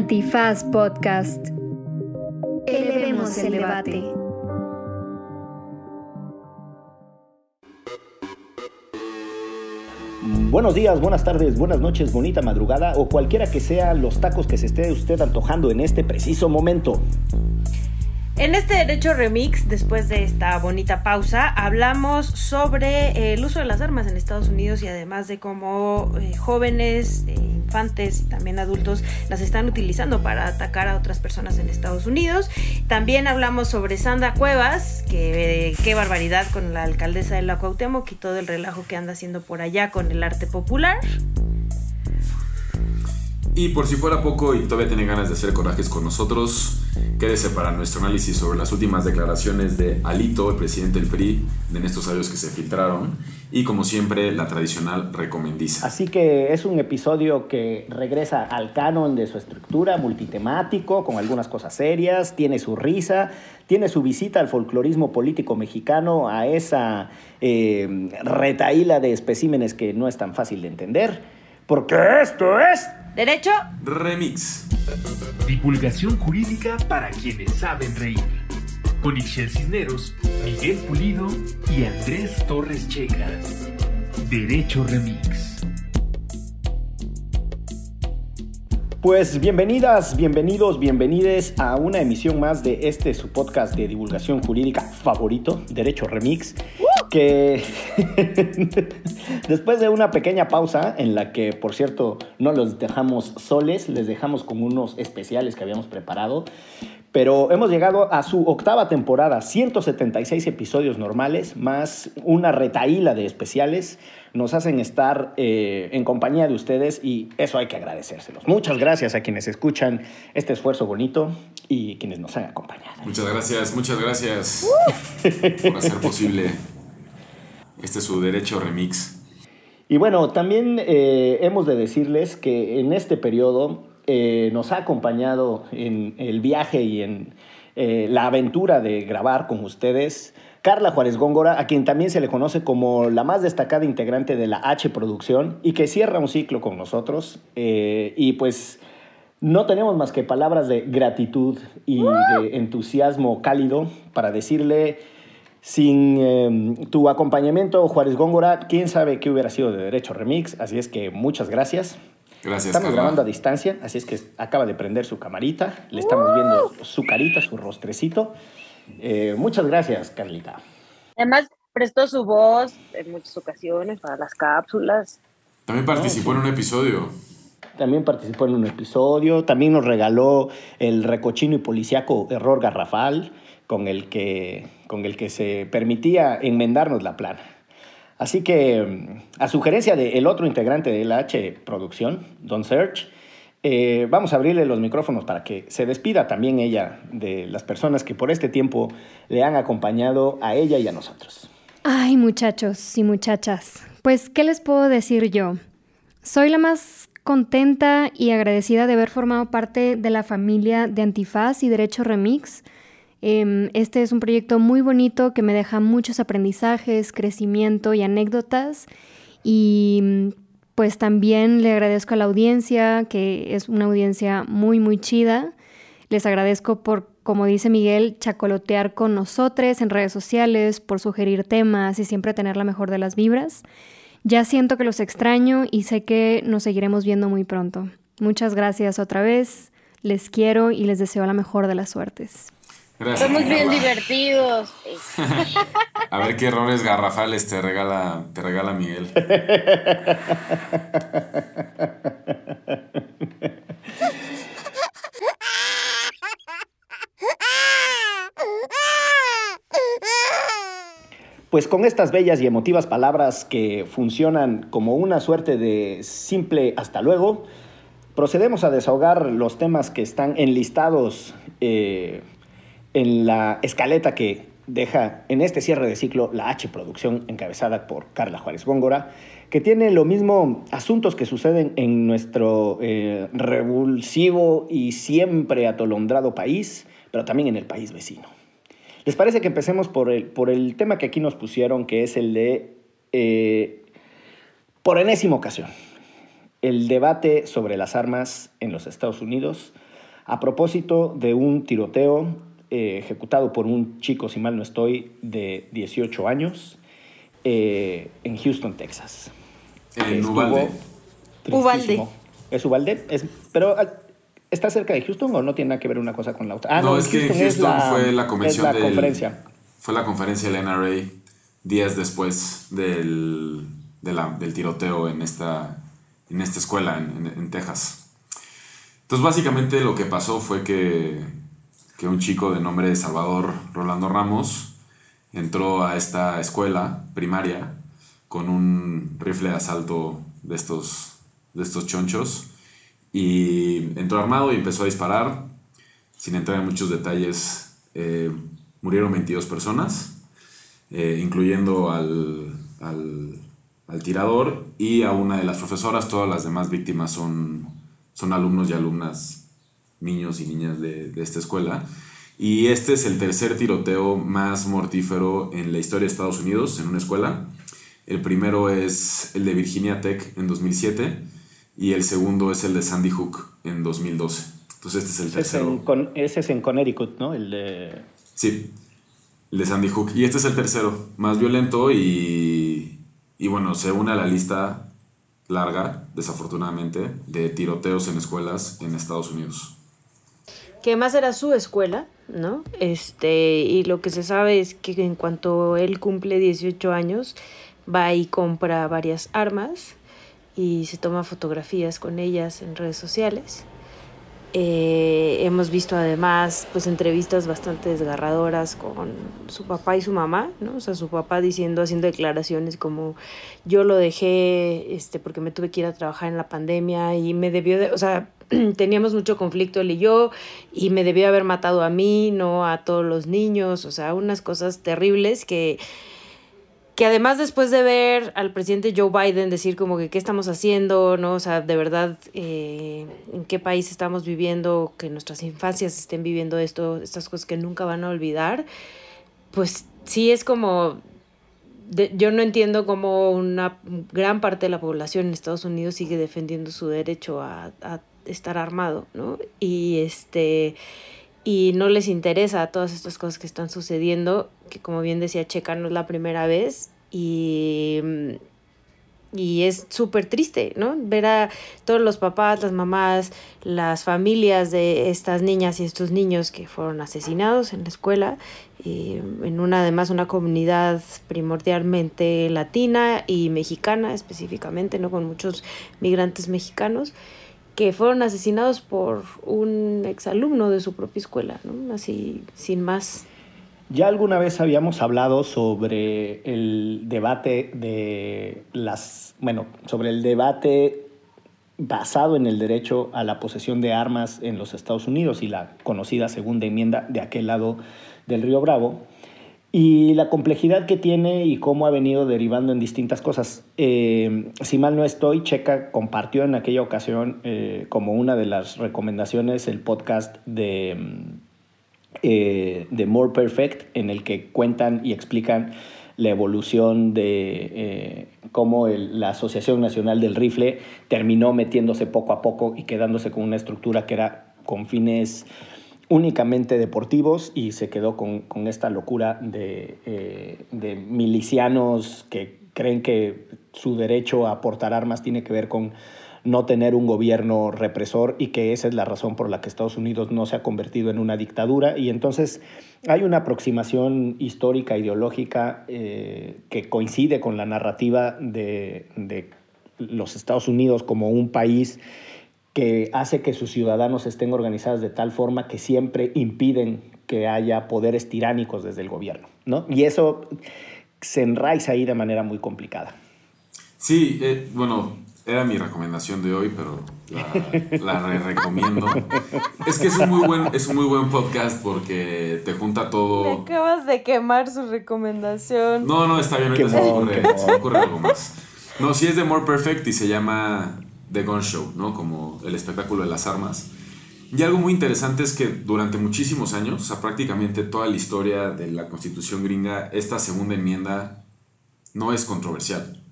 Antifaz Podcast. Elevemos el debate. Buenos días, buenas tardes, buenas noches, bonita madrugada o cualquiera que sea los tacos que se esté usted antojando en este preciso momento. En este Derecho Remix, después de esta bonita pausa, hablamos sobre el uso de las armas en Estados Unidos y además de cómo eh, jóvenes, eh, infantes y también adultos las están utilizando para atacar a otras personas en Estados Unidos. También hablamos sobre Sandra Cuevas, que qué barbaridad con la alcaldesa de la Cuauhtémoc y todo el relajo que anda haciendo por allá con el arte popular. Y por si fuera poco y todavía tiene ganas de hacer corajes con nosotros, quédese para nuestro análisis sobre las últimas declaraciones de Alito, el presidente del PRI, de estos audios que se filtraron, y como siempre, la tradicional recomendiza. Así que es un episodio que regresa al canon de su estructura, multitemático, con algunas cosas serias, tiene su risa, tiene su visita al folclorismo político mexicano, a esa eh, retaíla de especímenes que no es tan fácil de entender, porque esto es... Derecho Remix. Divulgación jurídica para quienes saben reír. Con Ixel Cisneros, Miguel Pulido y Andrés Torres Checa. Derecho Remix. Pues bienvenidas, bienvenidos, bienvenides a una emisión más de este su podcast de divulgación jurídica favorito, Derecho Remix, que después de una pequeña pausa en la que, por cierto, no los dejamos soles, les dejamos con unos especiales que habíamos preparado, pero hemos llegado a su octava temporada, 176 episodios normales, más una retaíla de especiales. Nos hacen estar eh, en compañía de ustedes y eso hay que agradecérselos. Muchas gracias a quienes escuchan este esfuerzo bonito y quienes nos han acompañado. Muchas gracias, muchas gracias por hacer posible este su derecho remix. Y bueno, también eh, hemos de decirles que en este periodo eh, nos ha acompañado en el viaje y en eh, la aventura de grabar con ustedes. Carla Juárez Góngora, a quien también se le conoce como la más destacada integrante de la H Producción y que cierra un ciclo con nosotros. Eh, y pues no tenemos más que palabras de gratitud y de entusiasmo cálido para decirle, sin tu acompañamiento, Juárez Góngora, quién sabe qué hubiera sido de Derecho Remix. Así es que muchas gracias. Gracias. Estamos Carla. grabando a distancia, así es que acaba de prender su camarita. Le estamos viendo su carita, su rostrecito. Eh, muchas gracias, Carlita. Además, prestó su voz en muchas ocasiones para las cápsulas. También participó en un episodio. También participó en un episodio. También nos regaló el recochino y policíaco error garrafal con el que, con el que se permitía enmendarnos la plana. Así que, a sugerencia del otro integrante de la H Producción, Don Search, eh, vamos a abrirle los micrófonos para que se despida también ella de las personas que por este tiempo le han acompañado a ella y a nosotros. Ay, muchachos y muchachas, pues, ¿qué les puedo decir yo? Soy la más contenta y agradecida de haber formado parte de la familia de Antifaz y Derecho Remix. Em, este es un proyecto muy bonito que me deja muchos aprendizajes, crecimiento y anécdotas. Y pues también le agradezco a la audiencia, que es una audiencia muy, muy chida. Les agradezco por, como dice Miguel, chacolotear con nosotros en redes sociales, por sugerir temas y siempre tener la mejor de las vibras. Ya siento que los extraño y sé que nos seguiremos viendo muy pronto. Muchas gracias otra vez. Les quiero y les deseo la mejor de las suertes. Gracias. Somos bien divertidos. A ver qué errores garrafales te regala, te regala Miguel. Pues con estas bellas y emotivas palabras que funcionan como una suerte de simple hasta luego, procedemos a desahogar los temas que están enlistados eh, en la escaleta que deja en este cierre de ciclo la H Producción encabezada por Carla Juárez Góngora, que tiene lo mismo asuntos que suceden en nuestro eh, revulsivo y siempre atolondrado país, pero también en el país vecino. ¿Les parece que empecemos por el, por el tema que aquí nos pusieron, que es el de, eh, por enésima ocasión, el debate sobre las armas en los Estados Unidos, a propósito de un tiroteo eh, ejecutado por un chico, si mal no estoy, de 18 años eh, en Houston, Texas. En Uvalde. tristísimo. ¿Es Uvalde? Es, pero ah, ¿está cerca de Houston o no tiene nada que ver una cosa con la otra? Ah, no, es que en Houston fue la convención es la del- conferencia. Fue la conferencia del NRA días después del, de la- del tiroteo en esta, en esta escuela en, en- en Texas. Entonces básicamente lo que pasó fue que, que un chico de nombre Salvador Rolando Ramos entró a esta escuela primaria con un rifle de asalto de estos, de estos chonchos y entró armado y empezó a disparar. Sin entrar en muchos detalles, eh, murieron 22 personas, eh, incluyendo al, al, al tirador y a una de las profesoras. Todas las demás víctimas son, son alumnos y alumnas, niños y niñas de, de esta escuela. Y este es el tercer tiroteo más mortífero en la historia de Estados Unidos en una escuela. El primero es el de Virginia Tech en 2007 y el segundo es el de Sandy Hook en 2012. Entonces este es el es, tercero. en, Con- ese es en Connecticut, ¿no? El de... Sí, el de Sandy Hook. Y este es el tercero, más violento y, y bueno, se une a la lista larga, desafortunadamente, de tiroteos en escuelas en Estados Unidos. Que más era su escuela, ¿no? Este, y lo que se sabe es que en cuanto él cumple 18 años, va y compra varias armas y se toma fotografías con ellas en redes sociales. Eh, hemos visto además pues entrevistas bastante desgarradoras con su papá y su mamá, ¿no? O sea, su papá diciendo, haciendo declaraciones como yo lo dejé este porque me tuve que ir a trabajar en la pandemia y me debió de, o sea, teníamos mucho conflicto él y yo y me debió haber matado a mí, no a todos los niños, o sea, unas cosas terribles que que además después de ver al presidente Joe Biden decir como que qué estamos haciendo, ¿no? O sea, de verdad, eh, en qué país estamos viviendo, que nuestras infancias estén viviendo esto, estas cosas que nunca van a olvidar, pues sí es como, de- yo no entiendo cómo una gran parte de la población en Estados Unidos sigue defendiendo su derecho a, a estar armado, ¿no? Y este y no les interesa todas estas cosas que están sucediendo, que como bien decía Checa, no es la primera vez y, y es súper triste, ¿no? Ver a todos los papás, las mamás, las familias de estas niñas y estos niños que fueron asesinados en la escuela, eh, en una además una comunidad primordialmente latina y mexicana específicamente, ¿no? Con muchos migrantes mexicanos que fueron asesinados por un exalumno de su propia escuela, ¿no? Así, sin más. Ya alguna vez habíamos hablado sobre el debate de las, bueno, sobre el debate basado en el derecho a la posesión de armas en los Estados Unidos y la conocida segunda enmienda de aquel lado del río Bravo y la complejidad que tiene y cómo ha venido derivando en distintas cosas. Eh, si mal no estoy, Checa compartió en aquella ocasión eh, como una de las recomendaciones el podcast de, eh, de More Perfect, en el que cuentan y explican la evolución de cómo la Asociación Nacional del Rifle terminó metiéndose poco a poco y quedándose con una estructura que era con fines únicamente deportivos y se quedó con, con esta locura de, eh, de milicianos que creen que su derecho a portar armas tiene que ver con no tener un gobierno represor y que esa es la razón por la que Estados Unidos no se ha convertido en una dictadura. Y entonces hay una aproximación histórica, ideológica, eh, que coincide con la narrativa de, de los Estados Unidos como un país que hace que sus ciudadanos estén organizados de tal forma que siempre impiden que haya poderes tiránicos desde el gobierno, ¿no? Y eso se enraiza ahí de manera muy complicada. Sí, eh, bueno, era mi recomendación de hoy, pero la, la re- recomiendo. Es que es un, muy buen, es un muy buen podcast porque te junta todo. acabas de quemar su recomendación. No, no, está bien, ahorita se me ocurre, se me ocurre algo más. No, sí es de More Perfect y se llama The Gun Show, ¿no? Como el espectáculo de las armas. Y algo muy interesante es que durante muchísimos años, o sea, prácticamente toda la historia de la constitución gringa, esta segunda enmienda no es controversial.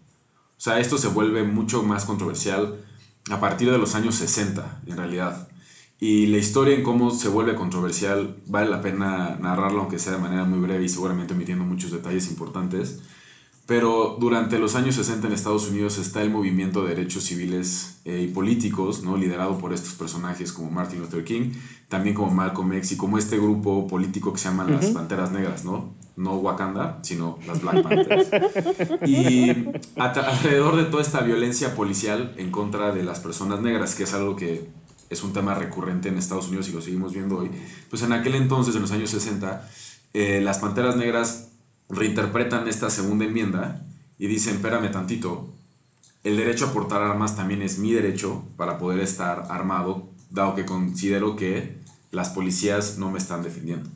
O sea, esto se vuelve mucho más controversial a partir de los años 60, en realidad. Y la historia en cómo se vuelve controversial vale la pena narrarlo, aunque sea de manera muy breve y seguramente omitiendo muchos detalles importantes. Pero durante los años 60 en Estados Unidos está el movimiento de derechos civiles eh, y políticos, ¿no? liderado por estos personajes como Martin Luther King, también como Malcolm X y como este grupo político que se llama las Panteras Negras, ¿no? No Wakanda, sino las Black Panthers. y alrededor de toda esta violencia policial en contra de las personas negras, que es algo que es un tema recurrente en Estados Unidos y lo seguimos viendo hoy, pues en aquel entonces, en los años 60, eh, las Panteras Negras reinterpretan esta segunda enmienda y dicen, espérame tantito, el derecho a portar armas también es mi derecho para poder estar armado, dado que considero que las policías no me están defendiendo.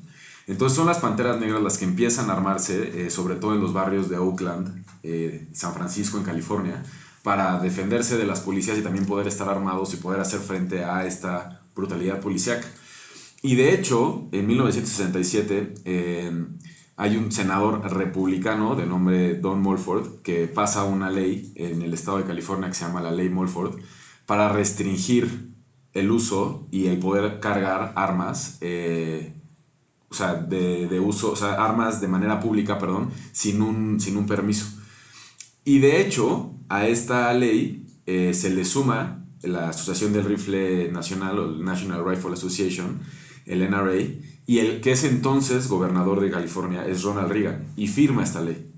Entonces son las Panteras Negras las que empiezan a armarse, eh, sobre todo en los barrios de Oakland, eh, San Francisco, en California, para defenderse de las policías y también poder estar armados y poder hacer frente a esta brutalidad policíaca. Y de hecho, en 1967, hay un senador republicano de nombre Don Mulford que pasa una ley en el estado de California que se llama la ley Mulford para restringir el uso y el poder cargar armas, eh, o sea, de, uso, o sea, armas de manera pública, perdón, sin un, sin un permiso. Y de hecho, a esta ley eh, se le suma la Asociación del Rifle Nacional, o el National Rifle Association, el NRA, y el que es entonces gobernador de California es Ronald Reagan y firma esta ley.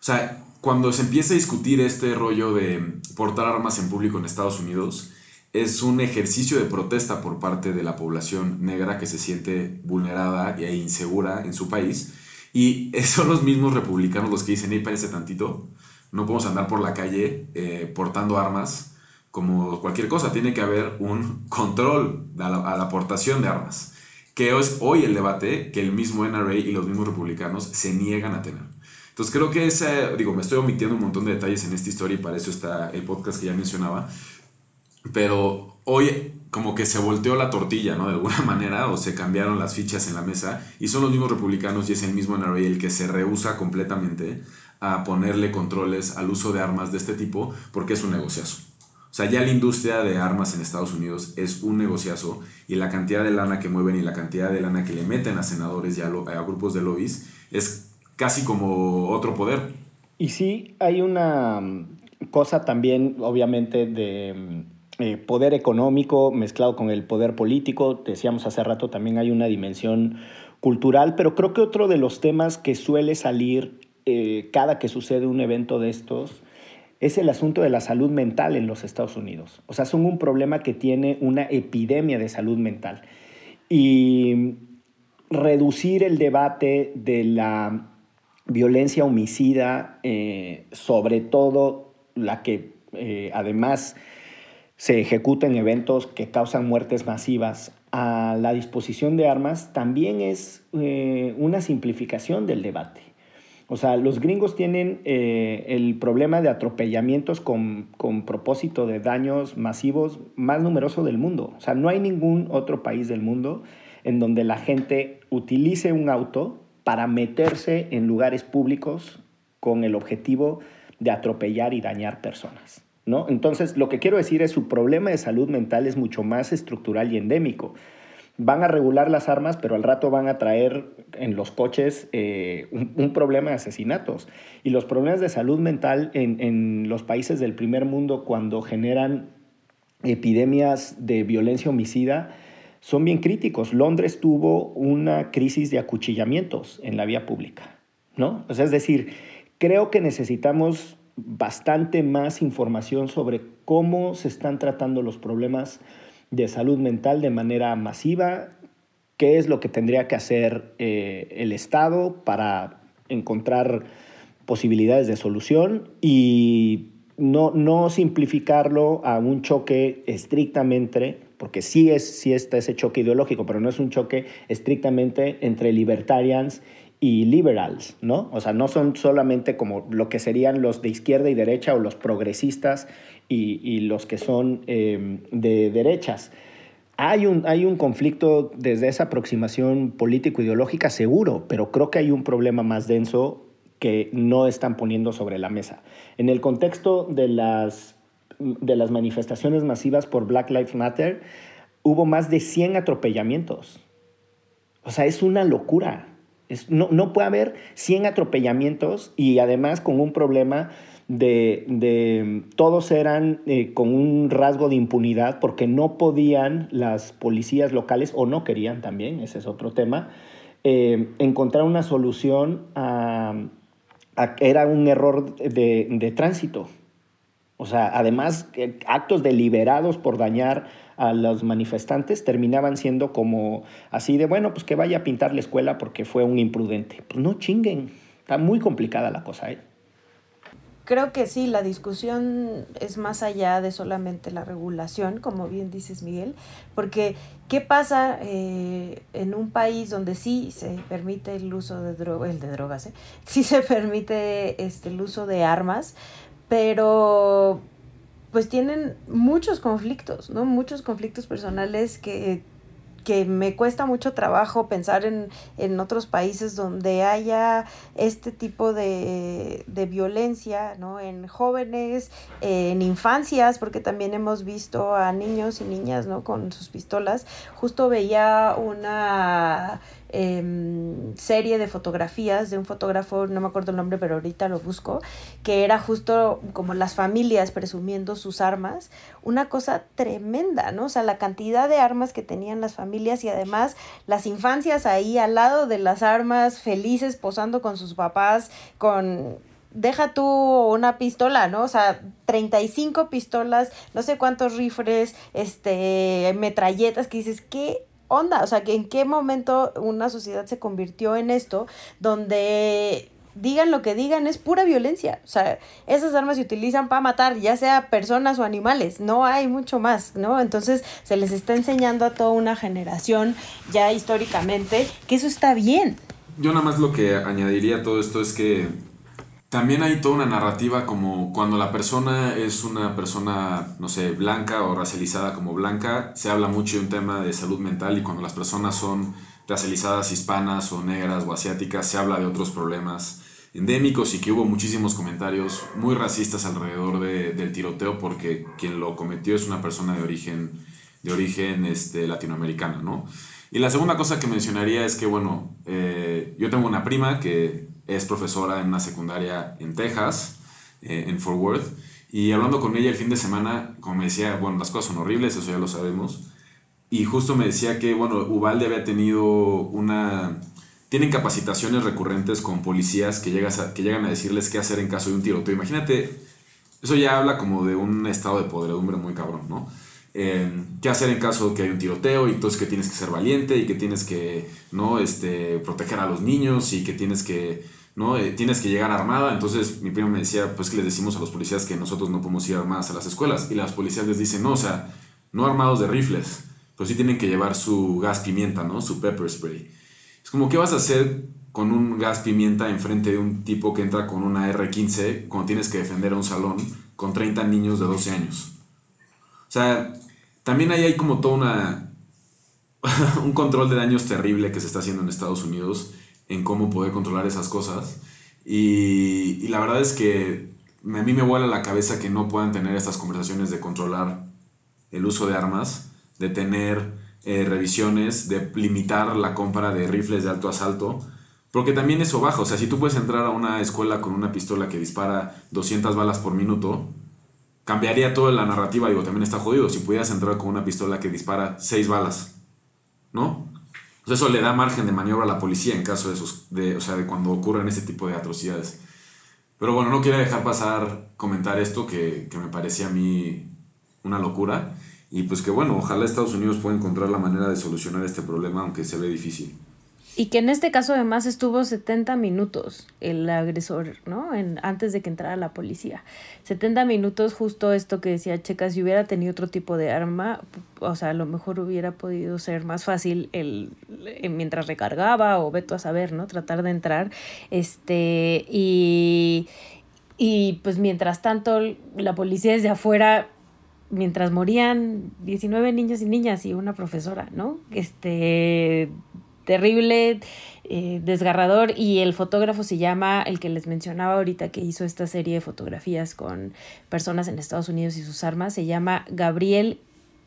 O sea, cuando se empieza a discutir este rollo de portar armas en público en Estados Unidos, es un ejercicio de protesta por parte de la población negra que se siente vulnerada e insegura en su país. Y son los mismos republicanos los que dicen, hey, parece tantito, no podemos andar por la calle eh, portando armas como cualquier cosa, tiene que haber un control a la aportación de armas que es hoy el debate que el mismo NRA y los mismos republicanos se niegan a tener. Entonces creo que ese, digo, me estoy omitiendo un montón de detalles en esta historia y para eso está el podcast que ya mencionaba, pero hoy como que se volteó la tortilla, ¿no? De alguna manera, o se cambiaron las fichas en la mesa y son los mismos republicanos y es el mismo NRA el que se rehúsa completamente a ponerle controles al uso de armas de este tipo porque es un negociazo. O sea, ya la industria de armas en Estados Unidos es un negociazo y la cantidad de lana que mueven y la cantidad de lana que le meten a senadores y a, grupos de lobbies es casi como otro poder. Y sí, hay una mm, cosa también, obviamente, de mm, eh, poder económico mezclado con el poder político. Decíamos hace rato, también hay una dimensión cultural, pero creo que otro de los temas que suele salir eh, cada que sucede un evento de estos es el asunto de la salud mental en los Estados Unidos. O sea, son un problema que tiene una epidemia de salud mental. Y reducir el debate de la violencia homicida, eh, sobre todo la que eh, además se ejecuta en eventos que causan muertes masivas, a la disposición de armas, también es eh, una simplificación del debate. O sea, los gringos tienen eh, el problema de atropellamientos con, propósito de daños masivos más numeroso del mundo. O sea, no hay ningún otro país del mundo en donde la gente utilice un auto para meterse en lugares públicos con el objetivo de atropellar y dañar personas. ¿no? Entonces, lo que quiero decir es su problema de salud mental es mucho más estructural y endémico van a regular las armas, pero al rato van a traer en los coches eh, un, problema de asesinatos. Y los problemas de salud mental en, los países del primer mundo cuando generan epidemias de violencia homicida son bien críticos. Londres tuvo una crisis de acuchillamientos en la vía pública, ¿no? O sea, es decir, creo que necesitamos bastante más información sobre cómo se están tratando los problemas de salud mental de manera masiva, qué es lo que tendría que hacer eh, el Estado para encontrar posibilidades de solución y no, no simplificarlo a un choque estrictamente, porque sí, es, sí está ese choque ideológico, pero no es un choque estrictamente entre libertarians y liberals, ¿no? O sea, no son solamente como lo que serían los de izquierda y derecha o los progresistas y, los que son em, de derechas. Hay un, hay un conflicto desde esa aproximación político-ideológica seguro, pero creo que hay un problema más denso que no están poniendo sobre la mesa. En el contexto de las, de las manifestaciones masivas por Black Lives Matter, hubo más de 100 atropellamientos. O sea, es una locura. No, no, puede haber 100 atropellamientos y además con un problema de, todos eran eh, con un rasgo de impunidad porque no podían las policías locales, o no querían también, ese es otro tema, eh, encontrar una solución a, era un error de, de tránsito. O sea, además, eh, actos deliberados por dañar a los manifestantes terminaban siendo como así de, bueno, pues que vaya a pintar la escuela porque fue un imprudente. Pues no chinguen, está muy complicada la cosa. ¿eh? creo que sí, la discusión es más allá de solamente la regulación, como bien dices Miguel, porque ¿qué pasa eh, en un país donde sí se permite el uso de drogas, el de drogas, eh? sí se permite este, el uso de armas, pero pues tienen muchos conflictos, ¿no? Muchos conflictos personales que que me cuesta mucho trabajo pensar en, en otros países donde haya este tipo de, de, violencia, ¿no? En jóvenes, en infancias, porque también hemos visto a niños y niñas, ¿no? Con sus pistolas. Justo veía una Em, serie de fotografías de un fotógrafo, no me acuerdo el nombre, pero ahorita lo busco, que era justo como las familias presumiendo sus armas, una cosa tremenda, ¿no? O sea, la cantidad de armas que tenían las familias y además las infancias ahí al lado de las armas, felices, posando con sus papás, con deja tú una pistola, ¿no? O sea, 35 pistolas, no sé cuántos rifles, este, metralletas, que dices, ¿qué onda? O sea, en qué momento una sociedad se convirtió en esto donde digan lo que digan, es pura violencia. O sea, esas armas se utilizan para matar, ya sea personas o animales, no hay mucho más, ¿no? Entonces se les está enseñando a toda una generación ya históricamente que eso está bien. Yo nada más lo que añadiría a todo esto es que también hay toda una narrativa como cuando la persona es una persona, no sé, blanca o racializada como blanca, se habla mucho de un tema de salud mental y cuando las personas son racializadas hispanas o negras o asiáticas, se habla de otros problemas endémicos y que hubo muchísimos comentarios muy racistas alrededor de, del tiroteo porque quien lo cometió es una persona de origen, de origen este, latinoamericana, ¿no? Y la segunda cosa que mencionaría es que, bueno, eh, yo tengo una prima que es profesora en una secundaria en Texas, eh, en Fort Worth, y hablando con ella el fin de semana, como me decía, bueno, las cosas son horribles, eso ya lo sabemos, y justo me decía que, bueno, Ubalde había tenido una... Tienen capacitaciones recurrentes con policías que, llegas que llegan a decirles qué hacer en caso de un tiroteo. Imagínate, eso ya habla como de un estado de podredumbre muy cabrón, ¿no? Eh, qué hacer en caso de que hay un tiroteo y entonces que tienes que ser valiente y que tienes que no este proteger a los niños y que tienes que ¿no? Eh, tienes que llegar armada. Entonces mi primo me decía, pues que les decimos a los policías que nosotros no podemos ir armadas a las escuelas. Y las policías les dicen, no, o sea, no armados de rifles, pero sí tienen que llevar su gas pimienta, ¿no? Su pepper spray. Es como, ¿qué vas a hacer con un gas pimienta enfrente de un tipo que entra con una R15 cuando tienes que defender a un salón con 30 niños de 12 años? O sea, también ahí hay como todo una, un control de daños terrible que se está haciendo en Estados Unidos en cómo poder controlar esas cosas. Y, la verdad es que a mí me vuela la cabeza que no puedan tener estas conversaciones de controlar el uso de armas, de tener eh, revisiones, de limitar la compra de rifles de alto asalto. Porque también eso baja, o sea, si tú puedes entrar a una escuela con una pistola que dispara 200 balas por minuto, cambiaría toda la narrativa, digo, también está jodido. Si pudieras entrar con una pistola que dispara 6 balas, ¿no? Eso le da margen de maniobra a la policía en caso de, esos, de, o sea, de cuando ocurren ese tipo de atrocidades. Pero bueno, no quiero dejar pasar comentar esto que, que me parecía a mí una locura. Y pues que bueno, ojalá Estados Unidos pueda encontrar la manera de solucionar este problema, aunque se ve difícil. Y que en este caso además estuvo 70 minutos el agresor, ¿no? En, antes de que entrara la policía. 70 minutos justo esto que decía Checa, si hubiera tenido otro tipo de arma, o sea, a lo mejor hubiera podido ser más fácil el, mientras recargaba o veto a saber, ¿no? Tratar de entrar. Este, y, y pues mientras tanto la policía desde afuera mientras morían 19 niños y niñas y una profesora, ¿no? Este terrible, eh, desgarrador y el fotógrafo se llama, el que les mencionaba ahorita que hizo esta serie de fotografías con personas en Estados Unidos y sus armas, se llama Gabriel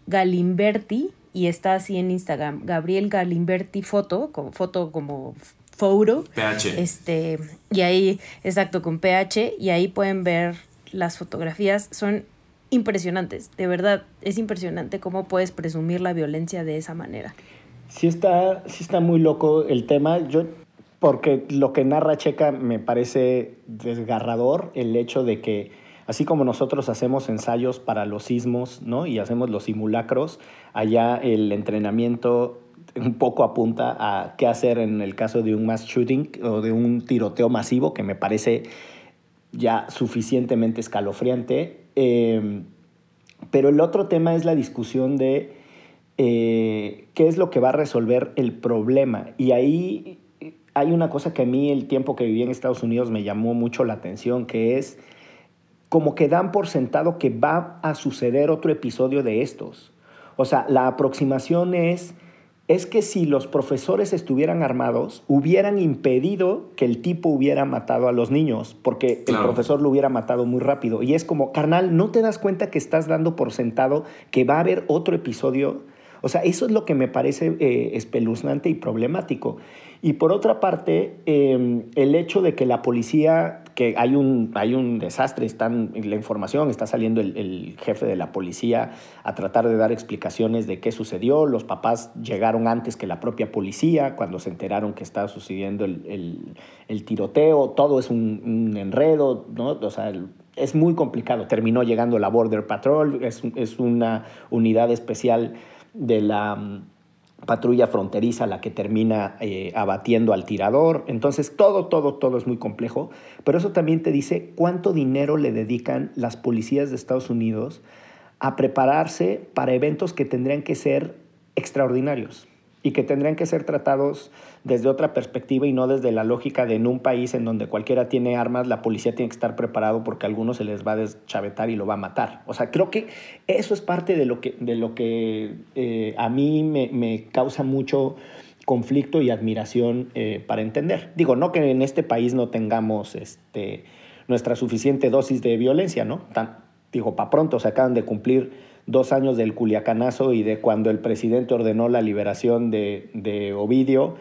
Galimberti y está así en Instagram, Gabriel Galimberti Foto, con foto como photo. PH. Este, y ahí, exacto, con PH, y ahí pueden ver las fotografías. Son impresionantes, de verdad, es impresionante cómo puedes presumir la violencia de esa manera. Sí está, sí está muy loco el tema. Yo, porque lo que narra Checa me parece desgarrador, el hecho de que así como nosotros hacemos ensayos para los sismos, ¿no? Y hacemos los simulacros, allá el entrenamiento un poco apunta a qué hacer en el caso de un mass shooting o de un tiroteo masivo, que me parece ya suficientemente escalofriante. Eh, pero el otro tema es la discusión de eh, qué es lo que va a resolver el problema. Y ahí hay una cosa que a mí el tiempo que viví en Estados Unidos me llamó mucho la atención, que es como que dan por sentado que va a suceder otro episodio de estos. O sea, la aproximación es es que si los profesores estuvieran armados, hubieran impedido que el tipo hubiera matado a los niños, porque el profesor lo hubiera matado muy rápido. Y es como, carnal, ¿no te das cuenta que estás dando por sentado que va a haber otro episodio? O sea, eso es lo que me parece eh, espeluznante y problemático. Y por otra parte, em, el hecho de que la policía, que hay un, hay un desastre, están, la información, está saliendo el, jefe de la policía a tratar de dar explicaciones de qué sucedió, los papás llegaron antes que la propia policía cuando se enteraron que estaba sucediendo el, tiroteo, todo es un, enredo, ¿no? O sea, es muy complicado. Terminó llegando la Border Patrol, es, es una unidad especial de la patrulla fronteriza la que termina eh, abatiendo al tirador. Entonces, todo, todo, todo es muy complejo, pero eso también te dice cuánto dinero le dedican las policías de Estados Unidos a prepararse para eventos que tendrían que ser extraordinarios y que tendrían que ser tratados desde otra perspectiva y no desde la lógica de en un país en donde cualquiera tiene armas, la policía tiene que estar preparado porque a algunos se les va a deschavetar y lo va a matar. O sea, creo que eso es parte de lo que, de lo que eh, a mí me, causa mucho conflicto y admiración eh, para entender. Digo, no que en este país no tengamos este, nuestra suficiente dosis de violencia, ¿no? Tan, digo, para pronto se acaban de cumplir dos años del Culiacanazo y de cuando el presidente ordenó la liberación de, de Ovidio,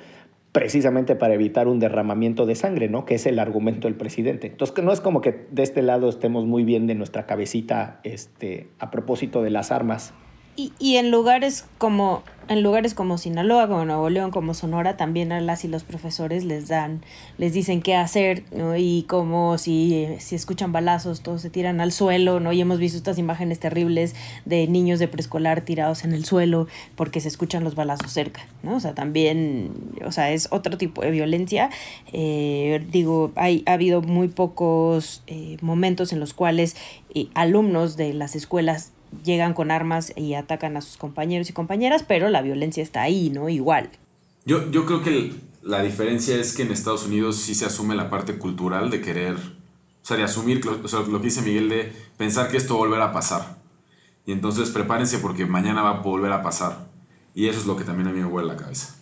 precisamente para evitar un derramamiento de sangre, ¿no? Que es el argumento del presidente. Entonces, que no es como que de este lado estemos muy bien de nuestra cabecita este, a propósito de las armas. Y, y en lugares como en lugares como Sinaloa, como Nuevo León, como Sonora, también a las y los profesores les dan, les dicen qué hacer, ¿no? Y como si, si escuchan balazos, todos se tiran al suelo, ¿no? Y hemos visto estas imágenes terribles de niños de preescolar tirados en el suelo porque se escuchan los balazos cerca, ¿no? O sea, también, o sea, es otro tipo de violencia. Eh, digo, hay, ha habido muy pocos eh, momentos en los cuales eh, alumnos de las escuelas llegan con armas y atacan a sus compañeros y compañeras, pero la violencia está ahí, ¿no? Igual. Yo, yo creo que la diferencia es que en Estados Unidos sí se asume la parte cultural de querer, o sea, de asumir o sea, lo que dice Miguel de pensar que esto volverá a pasar. Y entonces prepárense porque mañana va a volver a pasar. Y eso es lo que también a mí me huele la cabeza.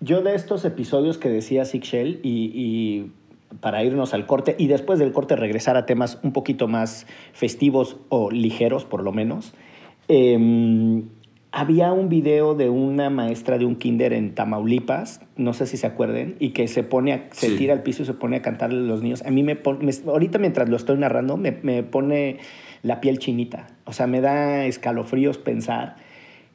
Yo de estos episodios que decía Sixel y, y para irnos al corte y después del corte regresar a temas un poquito más festivos o ligeros, por lo menos. Em, había un video de una maestra de un kinder en Tamaulipas, no sé si se acuerden, y que se pone, a, se tira al piso y se pone a cantarle a los niños. A mí me, pone, ahorita mientras lo estoy narrando, me, me pone la piel chinita. O sea, me da escalofríos pensar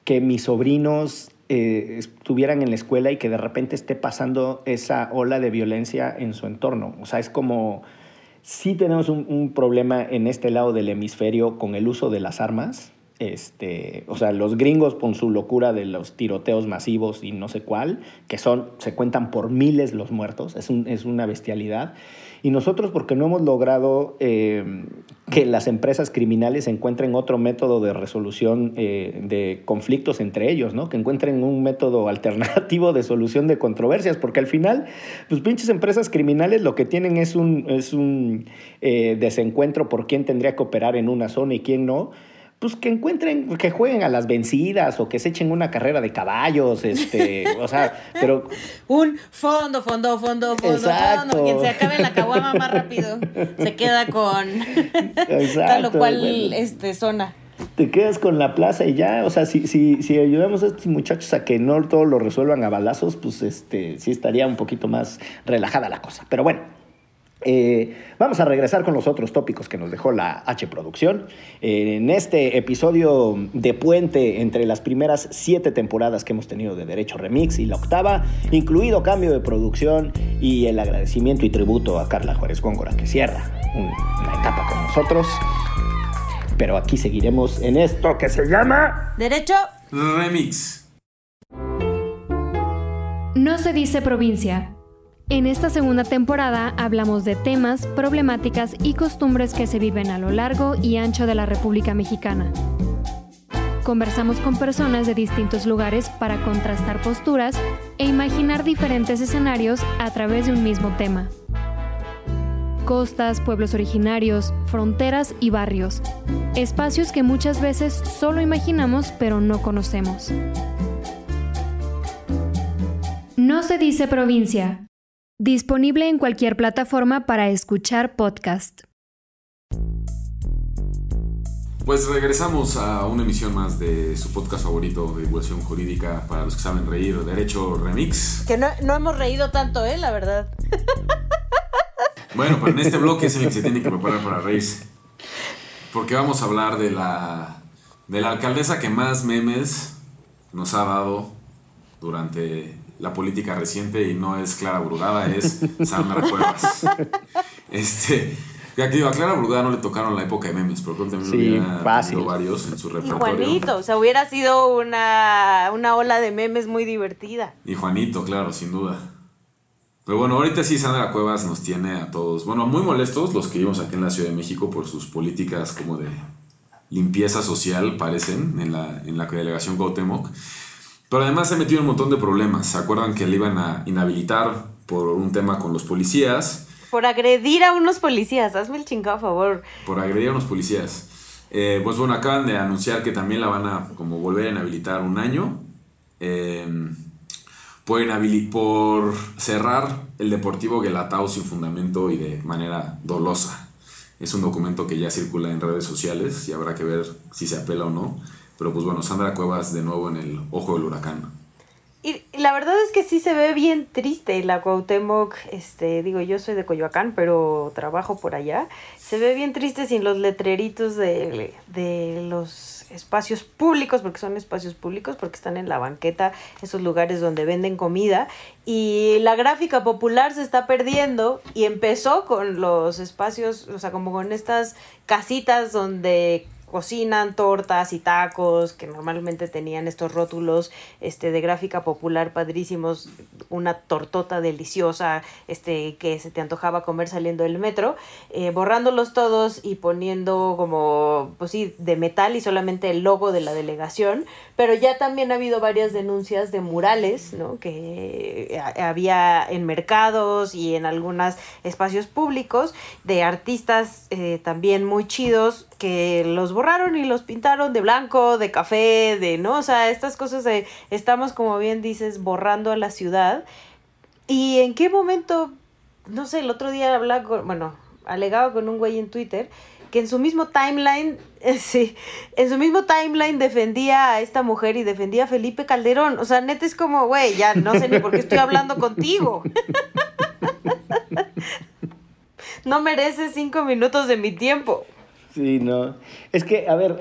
que mis sobrinos eh, estuvieran en la escuela y que de repente esté pasando esa ola de violencia en su entorno. O sea, es como, sí tenemos un, problema en este lado del hemisferio con el uso de las armas. Este, o sea, los gringos con su locura de los tiroteos masivos y no sé cuál, que son, se cuentan por miles los muertos, es, es una bestialidad. Y nosotros porque no hemos logrado eh, que las empresas criminales encuentren otro método de resolución eh, de conflictos entre ellos, ¿no? Que encuentren un método alternativo de solución de controversias, porque al final, pues pinches empresas criminales lo que tienen es un, es un eh, desencuentro por quién tendría que operar en una zona y quién no pues que encuentren, que jueguen a las vencidas o que se echen una carrera de caballos, este, o sea, pero... Un fondo, fondo, fondo, fondo, fondo, quien se acabe la caguama más rápido se queda con tal o cual este, zona. te quedas con la plaza y ya, o sea, si, si, si ayudamos a estos muchachos a que no todo lo resuelvan a balazos, pues este, sí estaría un poquito más relajada la cosa. Pero bueno, eh, vamos a regresar con los otros tópicos que nos dejó la H Producción. Eh, en este episodio de puente entre las primeras siete temporadas que hemos tenido de Derecho Remix y la octava, incluido cambio de producción y el agradecimiento y tributo a Carla Juárez Góngora que cierra una etapa con nosotros. Pero aquí seguiremos en esto que se llama... Derecho Remix. No se dice provincia. En esta segunda temporada hablamos de temas, problemáticas y costumbres que se viven a lo largo y ancho de la República Mexicana. Conversamos con personas de distintos lugares para contrastar posturas e imaginar diferentes escenarios a través de un mismo tema. Costas, pueblos originarios, fronteras y barrios. Espacios que muchas veces solo imaginamos pero no conocemos. No se dice provincia. Disponible en cualquier plataforma para escuchar podcast. Pues regresamos a una emisión más de su podcast favorito de divulgación jurídica para los que saben reír, Derecho Remix. Que no, no hemos reído tanto, ¿eh? La verdad. Bueno, pero en este bloque es el que se tiene que preparar para reírse. Porque vamos a hablar de la, de la alcaldesa que más memes nos ha dado durante la política reciente y no es Clara Brugada, es Sandra Cuevas. Este, ya que digo, a Clara Brugada no le tocaron la época de memes, pero creo que también Sí, hubiera fácil. tenido varios en su Y repertorio. Juanito, o sea, hubiera sido una, una ola de memes muy divertida. Y Juanito, claro, sin duda. Pero bueno, ahorita sí Sandra Cuevas nos tiene a todos, bueno, muy molestos los que vivimos aquí en la Ciudad de México por sus políticas como de limpieza social, parecen, en la, en la delegación Cuauhtémoc. Pero además se metió en un montón de problemas. ¿Se acuerdan que le iban a inhabilitar por un tema con los policías? Por agredir a unos policías. Hazme el chingado favor. por agredir a unos policías. Eh, pues bueno, acaban de anunciar que también la van a como volver a inhabilitar un año. Eh, por, inhabili- por cerrar el Deportivo Guelatao sin fundamento y de manera dolosa. Es un documento que ya circula en redes sociales y habrá que ver si se apela o no. Pero pues bueno, Sandra Cuevas de nuevo en el ojo del huracán. Y la verdad es que sí se ve bien triste la Cuauhtémoc, este, digo, yo soy de Coyoacán, pero trabajo por allá. Se ve bien triste sin los letreritos de, de los espacios públicos, porque son espacios públicos, porque están en la banqueta, esos lugares donde venden comida. Y la gráfica popular se está perdiendo y empezó con los espacios, o sea, como con estas casitas donde cocinan tortas y tacos que normalmente tenían estos rótulos este de gráfica popular padrísimos una tortota deliciosa este que se te antojaba comer saliendo del metro eh, borrándolos todos y poniendo como pues sí de metal y solamente el logo de la delegación. Pero ya también ha habido varias denuncias de murales no que ha- había en mercados y en algunos espacios públicos de artistas eh, también muy chidos que los borraron y los pintaron de blanco, de café, de, ¿no? O sea, estas cosas estamos, como bien dices, borrando a la ciudad. ¿Y en qué momento, no sé, el otro día hablaba con, bueno, alegaba con un güey en Twitter que en su mismo timeline, eh, sí, en su mismo timeline defendía a esta mujer y defendía a Felipe Calderón. O sea, neta es como, güey, ya no sé ni por qué estoy hablando contigo. No mereces cinco minutos de mi tiempo. Sí, no. Es que, a ver,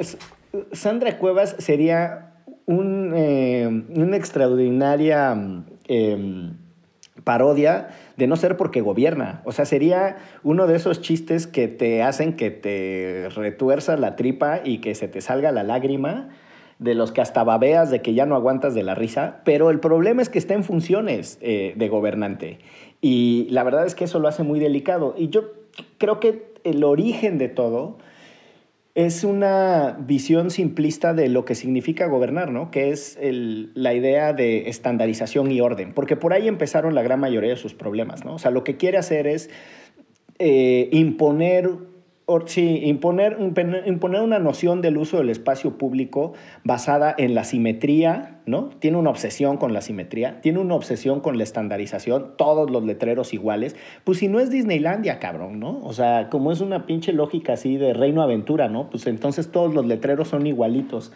Sandra Cuevas sería un, eh, una extraordinaria em, parodia de no ser porque gobierna. O sea, sería uno de esos chistes que te hacen que te retuerza la tripa y que se te salga la lágrima, de los que hasta babeas de que ya no aguantas de la risa, pero el problema es que está en funciones eh, de gobernante. Y la verdad es que eso lo hace muy delicado. Y yo creo que el origen de todo es una visión simplista de lo que significa gobernar, ¿no? Que es la idea de estandarización y orden, porque por ahí empezaron la gran mayoría de sus problemas, ¿no? O sea, lo que quiere hacer es eh, imponer sí, imponer, imponer una noción del uso del espacio público basada en la simetría, ¿no? Tiene una obsesión con la simetría, tiene una obsesión con la estandarización, todos los letreros iguales. Pues si no es Disneylandia, cabrón, ¿no? O sea, como es una pinche lógica así de reino aventura, ¿no? Pues entonces todos los letreros son igualitos.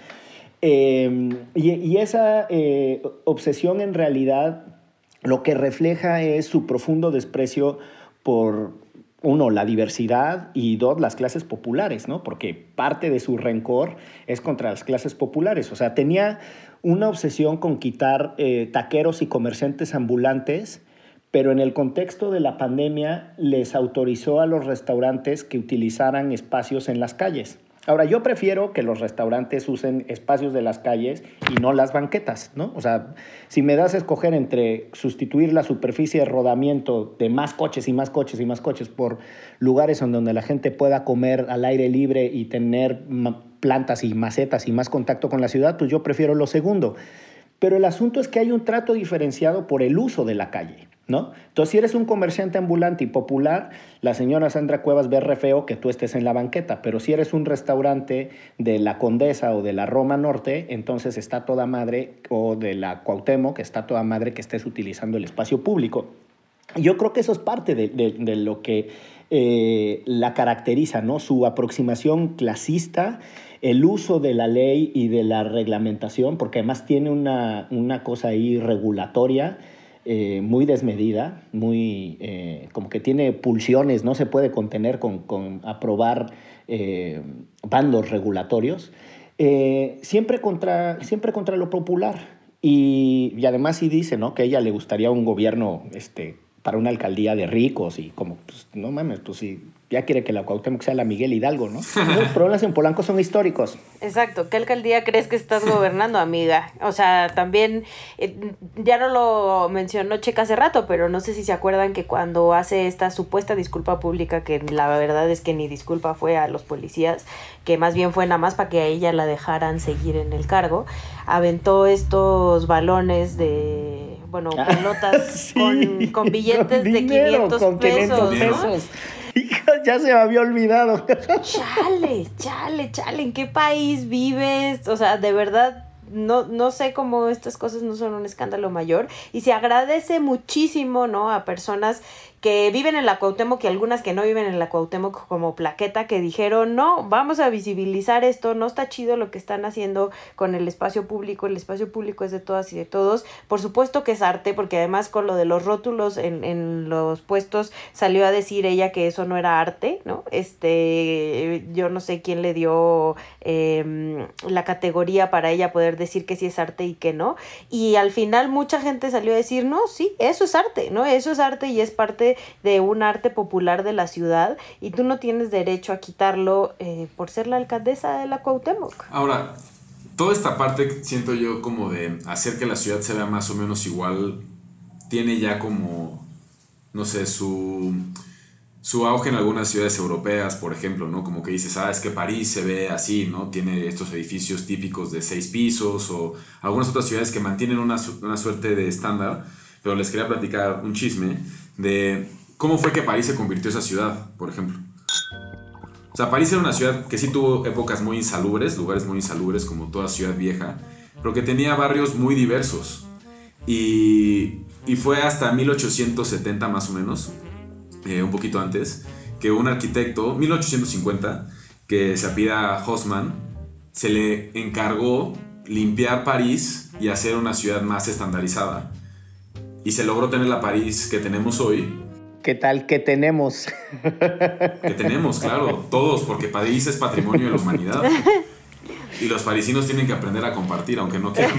Em, y, esa eh, obsesión en realidad lo que refleja es su profundo desprecio por uno, la diversidad y dos, las clases populares, ¿no? Porque parte de su rencor es contra las clases populares. O sea, tenía una obsesión con quitar eh, taqueros y comerciantes ambulantes, pero en el contexto de la pandemia les autorizó a los restaurantes que utilizaran espacios en las calles. Ahora, yo prefiero que los restaurantes usen espacios de las calles y no las banquetas, ¿no? O sea, si me das a escoger entre sustituir la superficie de rodamiento de más coches y más coches y más coches por lugares donde la gente pueda comer al aire libre y tener plantas y macetas y más contacto con la ciudad, pues yo prefiero lo segundo. Pero el asunto es que hay un trato diferenciado por el uso de la calle. ¿No? Entonces, si eres un comerciante ambulante y popular, la señora Sandra Cuevas ve re feo que tú estés en la banqueta, pero si eres un restaurante de la Condesa o de la Roma Norte, entonces está toda madre, o de la Cuauhtémoc, está toda madre que estés utilizando el espacio público. Yo creo que eso es parte de, lo que eh, la caracteriza, ¿no? Su aproximación clasista, el uso de la ley y de la reglamentación, porque además tiene una, una cosa ahí regulatoria, eh, muy desmedida, muy eh, como que tiene pulsiones, no se puede contener con, aprobar eh, bandos regulatorios, siempre, contra, siempre contra lo popular. Y, y, además sí dice ¿no? que a ella le gustaría un gobierno este, para una alcaldía de ricos y como, pues, no mames, pues sí, ya quiere que la Cuauhtémoc sea la Miguel Hidalgo, ¿no? Los problemas en Polanco son históricos. Exacto. ¿Qué alcaldía crees que estás gobernando, amiga? O sea, también, eh, ya no lo mencionó Checa hace rato, pero no sé si se acuerdan que cuando hace esta supuesta disculpa pública, que la verdad es que ni disculpa fue a los policías, que más bien fue nada más para que a ella la dejaran seguir en el cargo, aventó estos balones de bueno, ah, pelotas con, billetes de 500 pesos. ¿no? Ya se me había olvidado. Chale, chale, chale, ¿en qué país vives? O sea, de verdad, no, no sé cómo estas cosas no son un escándalo mayor. Y se agradece muchísimo, ¿no? A personas que viven en la Cuauhtémoc y algunas que no viven en la Cuauhtémoc como plaqueta que dijeron, no, vamos a visibilizar esto, no está chido lo que están haciendo con el espacio público, el espacio público es de todas y de todos. Por supuesto que es arte, porque además con lo de los rótulos en, en los puestos salió a decir ella que eso no era arte, ¿no? Este, yo no sé quién le dio em, la categoría para ella poder decir que sí es arte y que no. Y al final mucha gente salió a decir, no, sí, eso es arte, ¿no? Eso es arte y es parte de un arte popular de la ciudad y tú no tienes derecho a quitarlo eh, por ser la alcaldesa de la Cuauhtémoc. Ahora, toda esta parte siento yo como de hacer que la ciudad se vea más o menos igual, tiene ya como, no sé, su, su auge en algunas ciudades europeas, por ejemplo, ¿no? Como que dices, ah, es que París se ve así, ¿no? Tiene estos edificios típicos de seis pisos o algunas otras ciudades que mantienen una, una suerte de estándar, pero les quería platicar un chisme de cómo fue que París se convirtió esa ciudad, por ejemplo. O sea, París era una ciudad que sí tuvo épocas muy insalubres, lugares muy insalubres como toda ciudad vieja, pero que tenía barrios muy diversos. Y, y fue hasta 1870 más o menos, eh, un poquito antes, que un arquitecto, 1850, que se apida Haussmann, se le encargó limpiar París y hacer una ciudad más estandarizada y se logró tener la París que tenemos hoy. ¿Qué tal que tenemos? Que tenemos, claro, todos, porque París es patrimonio de la humanidad. Y los parisinos tienen que aprender a compartir, aunque no quieran.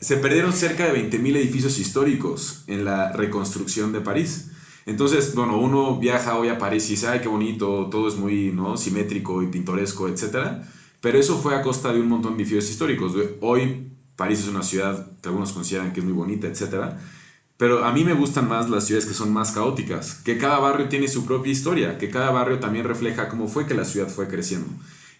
Se perdieron cerca de 20.000 edificios históricos en la reconstrucción de París. Entonces, bueno, uno viaja hoy a París y dice, ay, qué bonito, todo es muy ¿no? simétrico y pintoresco, etc. Pero eso fue a costa de un montón de edificios históricos. Hoy París es una ciudad que algunos consideran que es muy bonita, etc. Pero a mí me gustan más las ciudades que son más caóticas, que cada barrio tiene su propia historia, que cada barrio también refleja cómo fue que la ciudad fue creciendo.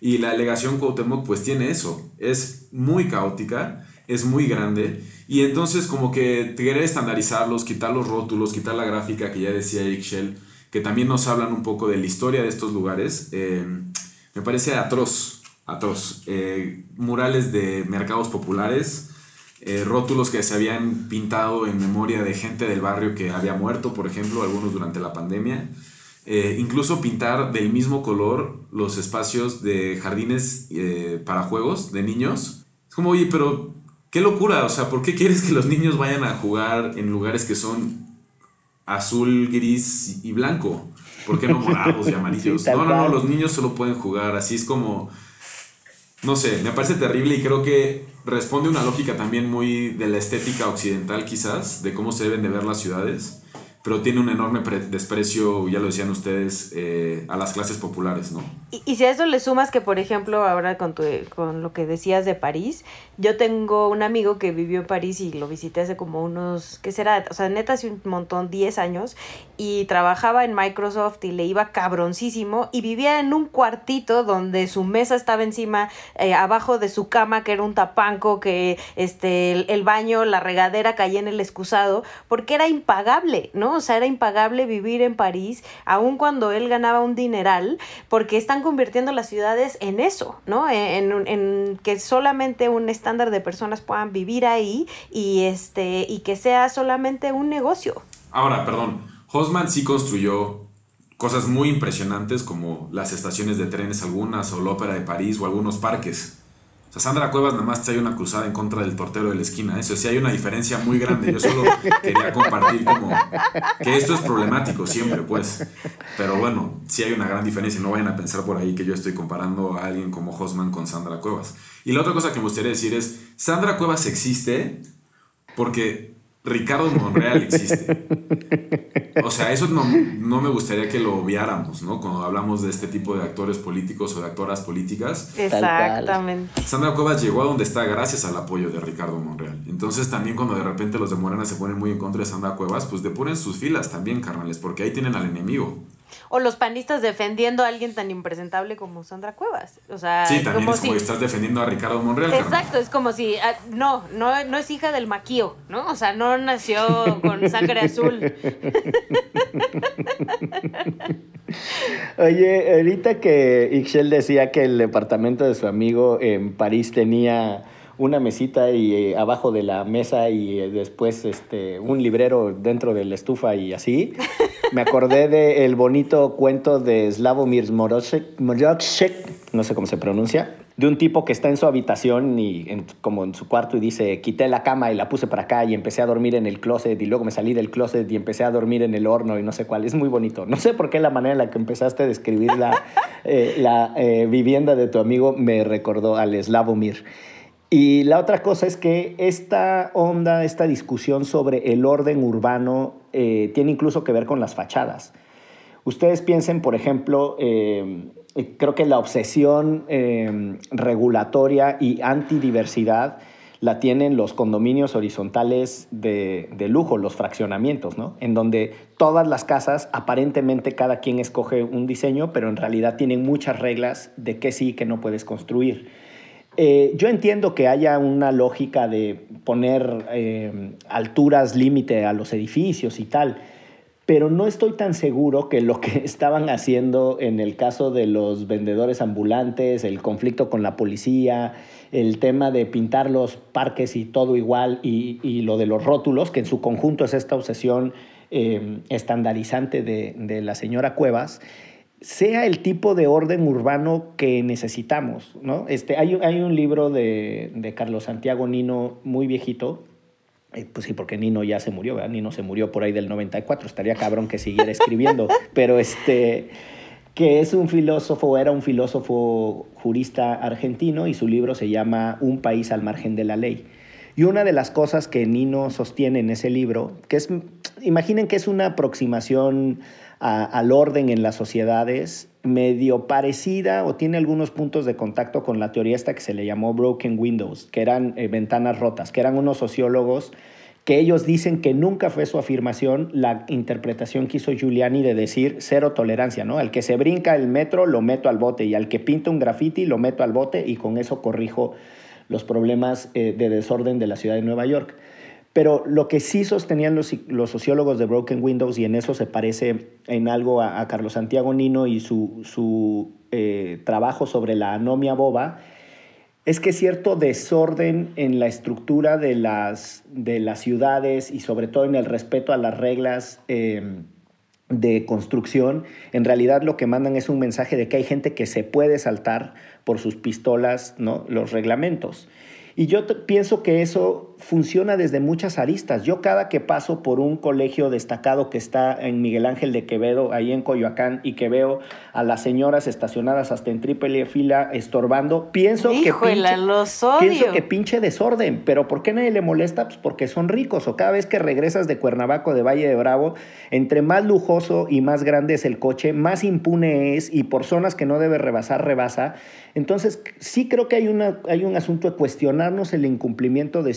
Y la delegación Cuauhtémoc pues tiene eso, es muy caótica, es muy grande y entonces como que querer estandarizarlos, quitar los rótulos, quitar la gráfica que ya decía Shell, que también nos hablan un poco de la historia de estos lugares. Eh, me parece atroz, atroz. Eh, murales de mercados populares, eh, rótulos que se habían pintado en memoria de gente del barrio que había muerto, por ejemplo, algunos durante la pandemia. incluso pintar del mismo color los espacios de jardines para juegos de niños. Es como, oye, pero qué locura, o sea, ¿por qué quieres que los niños vayan a jugar en lugares que son azul, gris y blanco. ¿Por qué no morados y amarillos? no, no, no, los niños solo pueden jugar. Así es como. No sé, me parece terrible y creo que responde a una lógica también muy de la estética occidental, quizás, de cómo se deben de ver las ciudades pero tiene un enorme desprecio, ya lo decían ustedes, eh, a las clases populares, ¿no? Y, si a eso le sumas que, por ejemplo, ahora con, tu, con lo que decías de París, yo tengo un amigo que vivió en París y lo visité hace como unos, ¿qué será? O sea, neta hace un montón, 10 años, y trabajaba en Microsoft y le iba cabroncísimo y vivía en un cuartito donde su mesa estaba encima, eh, abajo de su cama, que era un tapanco, que este, el, el baño, la regadera caía en el excusado, porque era impagable, ¿no? O sea, era impagable vivir en París, aun cuando él ganaba un dineral, porque están convirtiendo las ciudades en eso, ¿no? En, en, que solamente un estándar de personas puedan vivir ahí y, este, y que sea solamente un negocio. Ahora, perdón, Hosman sí construyó cosas muy impresionantes como las estaciones de trenes algunas o la ópera de París o algunos parques. Sandra Cuevas nada más trae una cruzada en contra del portero de la esquina. Eso sí hay una diferencia muy grande. Yo solo quería compartir como que esto es problemático siempre, pues. Pero bueno, sí hay una gran diferencia. No vayan a pensar por ahí que yo estoy comparando a alguien como Hosman con Sandra Cuevas. Y la otra cosa que me gustaría decir es, Sandra Cuevas existe porque Ricardo Monreal existe. O sea, eso no, no, me gustaría que lo obviáramos, ¿no? Cuando hablamos de este tipo de actores políticos o de actoras políticas. Exactamente. Sandra Cuevas llegó a donde está gracias al apoyo de Ricardo Monreal. Entonces también cuando de repente los de Morena se ponen muy en contra de Sandra Cuevas, pues ponen sus filas también, carnales, porque ahí tienen al enemigo. O los panistas defendiendo a alguien tan impresentable como Sandra Cuevas. O sea, sí, también es como si... estás defendiendo a Ricardo Monreal. Exacto, es como si, ah, no, no, no es hija del maquío, ¿no? O sea, no nació con sangre azul. Oye, ahorita que Ixchel decía que el departamento de su amigo en París tenía una mesita y eh, abajo de la mesa y eh, después este, un librero dentro de la estufa y así. Me acordé del bonito cuento de Slavomir Moroshek, no sé cómo se pronuncia, de un tipo que está en su habitación y como en su cuarto y dice, quité la cama y la puse para acá y empecé a dormir en el closet y luego me salí del closet y empecé a dormir en el horno y no sé cuál. Es muy bonito. No sé por qué la manera en la que empezaste a describir la, eh, la vivienda de tu amigo me recordó al Slavomir. Y la otra cosa es que esta onda, esta discusión sobre el orden urbano eh, tiene incluso que ver con las fachadas. Ustedes piensen, por ejemplo, eh, creo que la obsesión eh, regulatoria y antidiversidad la tienen los condominios horizontales de, de, lujo, los fraccionamientos, ¿no? En donde todas las casas, aparentemente cada quien escoge un diseño, pero en realidad tienen muchas reglas de qué sí y qué no puedes construir. Eh, yo entiendo que haya una lógica de poner eh, alturas límite a los edificios y tal, pero no estoy tan seguro que lo que estaban haciendo en el caso de los vendedores ambulantes, el conflicto con la policía, el tema de pintar los parques y todo igual, y, lo de los rótulos, que en su conjunto es esta obsesión eh, estandarizante de, de la señora Cuevas, sea el tipo de orden urbano que necesitamos. ¿no? Este, hay, hay un libro de, de, Carlos Santiago Nino muy viejito, eh, pues sí, porque Nino ya se murió, ¿verdad? Nino se murió por ahí del 94, estaría cabrón que siguiera escribiendo, pero este que es un filósofo, era un filósofo jurista argentino y su libro se llama Un país al margen de la ley. Y una de las cosas que Nino sostiene en ese libro, que es, imaginen que es una aproximación al orden en las sociedades, medio parecida o tiene algunos puntos de contacto con la teoría esta que se le llamó Broken Windows, que eran eh, ventanas rotas, que eran unos sociólogos que ellos dicen que nunca fue su afirmación la interpretación que hizo Giuliani de decir cero tolerancia, ¿no? Al que se brinca el metro lo meto al bote y al que pinta un graffiti lo meto al bote y con eso corrijo los problemas eh, de desorden de la ciudad de Nueva York. Pero lo que sí sostenían los, sociólogos de Broken Windows, y en eso se parece en algo a, Carlos Santiago Nino y su, eh, trabajo sobre la anomia boba, es que cierto desorden en la estructura de las, de las ciudades y sobre todo en el respeto a las reglas eh, de construcción, en realidad lo que mandan es un mensaje de que hay gente que se puede saltar por sus pistolas ¿no? los reglamentos. Y yo pienso que eso funciona desde muchas aristas. Yo cada que paso por un colegio destacado que está en Miguel Ángel de Quevedo, ahí en Coyoacán, y que veo a las señoras estacionadas hasta en triple fila estorbando, pienso que pinche, pienso que pinche desorden. Pero ¿por qué nadie le molesta? Pues porque son ricos. O cada vez que regresas de Cuernavaco, de Valle de Bravo, entre más lujoso y más grande es el coche, más impune es y por zonas que no debe rebasar, rebasa. Entonces, sí creo que hay, una, hay un asunto de cuestionarnos el incumplimiento de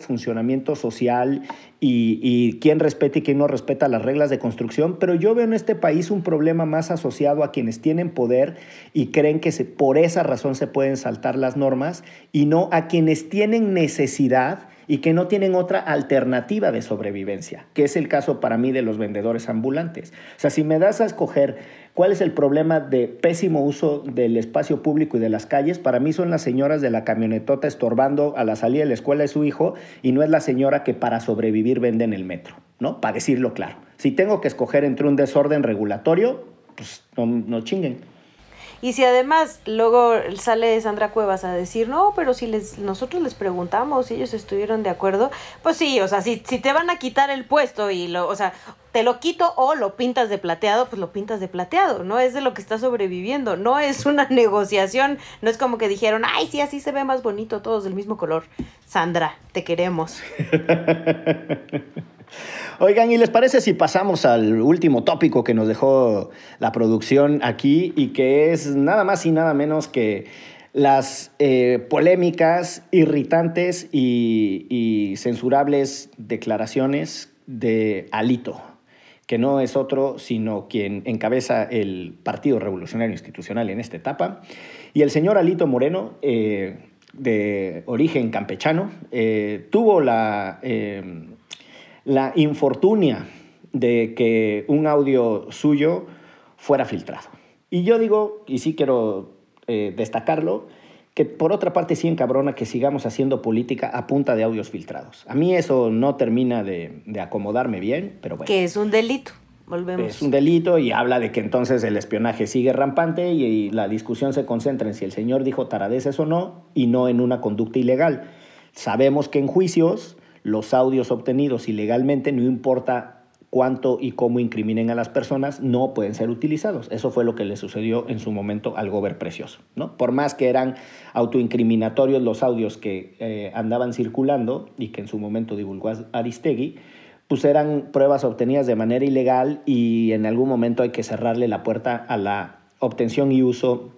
funcionamiento social y, quién respeta y quién no respeta las reglas de construcción, pero yo veo en este país un problema más asociado a quienes tienen poder y creen que por esa razón se pueden saltar las normas y no a quienes tienen necesidad y que no tienen otra alternativa de sobrevivencia, que es el caso para mí de los vendedores ambulantes. O sea, si me das a escoger ¿Cuál es el problema de pésimo uso del espacio público y de las calles? Para mí son las señoras de la camionetota estorbando a la salida de la escuela de su hijo y no es la señora que para sobrevivir vende en el metro, ¿no? Para decirlo claro. Si tengo que escoger entre un desorden regulatorio, pues no, no chinguen. Y si además luego sale Sandra Cuevas a decir, no, pero si les, nosotros les preguntamos si ellos estuvieron de acuerdo, pues sí, o sea, si, si te van a quitar el puesto y lo, o sea, te lo quito o lo pintas de plateado, pues lo pintas de plateado, ¿no? Es de lo que está sobreviviendo, no es una negociación, no es como que dijeron, ay, sí, así se ve más bonito, todos del mismo color. Sandra, te queremos. Oigan, ¿y les parece si pasamos al último tópico que nos dejó la producción aquí y que es nada más y nada menos que las eh, polémicas, irritantes y, censurables declaraciones de Alito, que no es otro sino quien encabeza el Partido Revolucionario Institucional en esta etapa, y el señor Alito Moreno, eh, de origen campechano, eh, tuvo la la infortunia de que un audio suyo fuera filtrado. Y yo digo, y sí quiero eh, destacarlo, que por otra parte sí encabrona que sigamos haciendo política a punta de audios filtrados. A mí eso no termina de, acomodarme bien, pero bueno. Que es un delito. Volvemos. Es un delito y habla de que entonces el espionaje sigue rampante y, y la discusión se concentra en si el señor dijo taradeces o no y no en una conducta ilegal. Sabemos que en juicios los audios obtenidos ilegalmente, no importa cuánto y cómo incriminen a las personas, no pueden ser utilizados. Eso fue lo que le sucedió en su momento al Gober Precioso. ¿no? Por más que eran autoincriminatorios los audios que eh, andaban circulando y que en su momento divulgó Aristegui, pues eran pruebas obtenidas de manera ilegal y en algún momento hay que cerrarle la puerta a la obtención y uso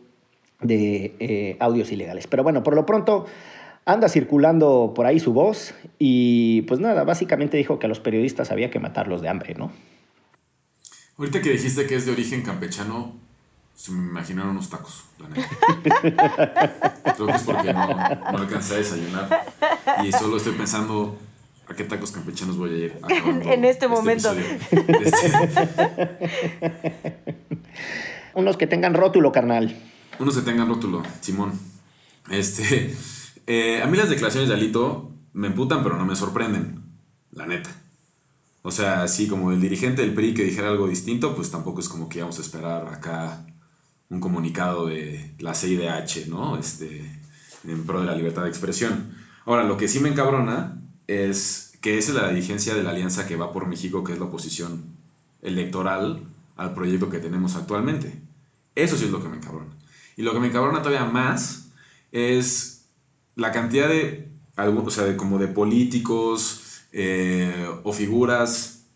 de eh, audios ilegales. Pero bueno, por lo pronto anda circulando por ahí su voz y pues nada, básicamente dijo que a los periodistas había que matarlos de hambre, ¿no? Ahorita que dijiste que es de origen campechano, se me imaginaron unos tacos, la neta. Creo que es porque no, no alcancé a desayunar y solo estoy pensando a qué tacos campechanos voy a ir. en este, este momento. Unos que tengan rótulo, carnal. Unos que tengan rótulo, Simón. Este, eh, a mí las declaraciones de Alito me emputan, pero no me sorprenden. La neta. O sea, así como el dirigente del PRI que dijera algo distinto, pues tampoco es como que íbamos a esperar acá un comunicado de la CIDH, ¿no? Este, en pro de la libertad de expresión. Ahora, lo que sí me encabrona es que esa es la dirigencia de la alianza que va por México, que es la oposición electoral al proyecto que tenemos actualmente. Eso sí es lo que me encabrona. Y lo que me encabrona todavía más es la cantidad de, o sea, de como de políticos eh, o figuras